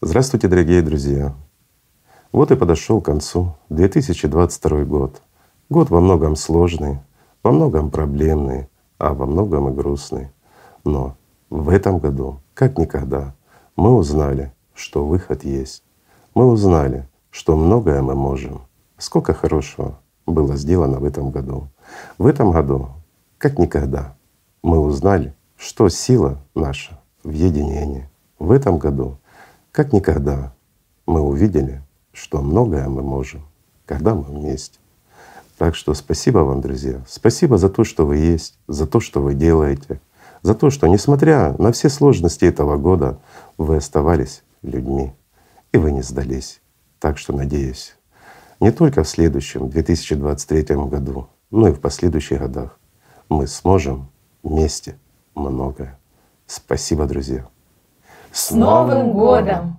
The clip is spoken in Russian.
Здравствуйте, дорогие друзья! Вот и подошел к концу 2022 год. Год во многом сложный, во многом проблемный, а во многом и грустный. Но в этом году, как никогда, мы узнали, что выход есть. Мы узнали, что многое мы можем. Сколько хорошего было сделано в этом году. В этом году, как никогда, мы узнали, что сила наша в единении. В этом году, как никогда, мы увидели, что многое мы можем, когда мы вместе. Так что спасибо вам, друзья. Спасибо за то, что вы есть, за то, что вы делаете, за то, что, несмотря на все сложности этого года, вы оставались людьми и вы не сдались. Так что надеюсь, не только в следующем 2023 году, но и в последующих годах мы сможем вместе многое. Спасибо, друзья. С Новым годом!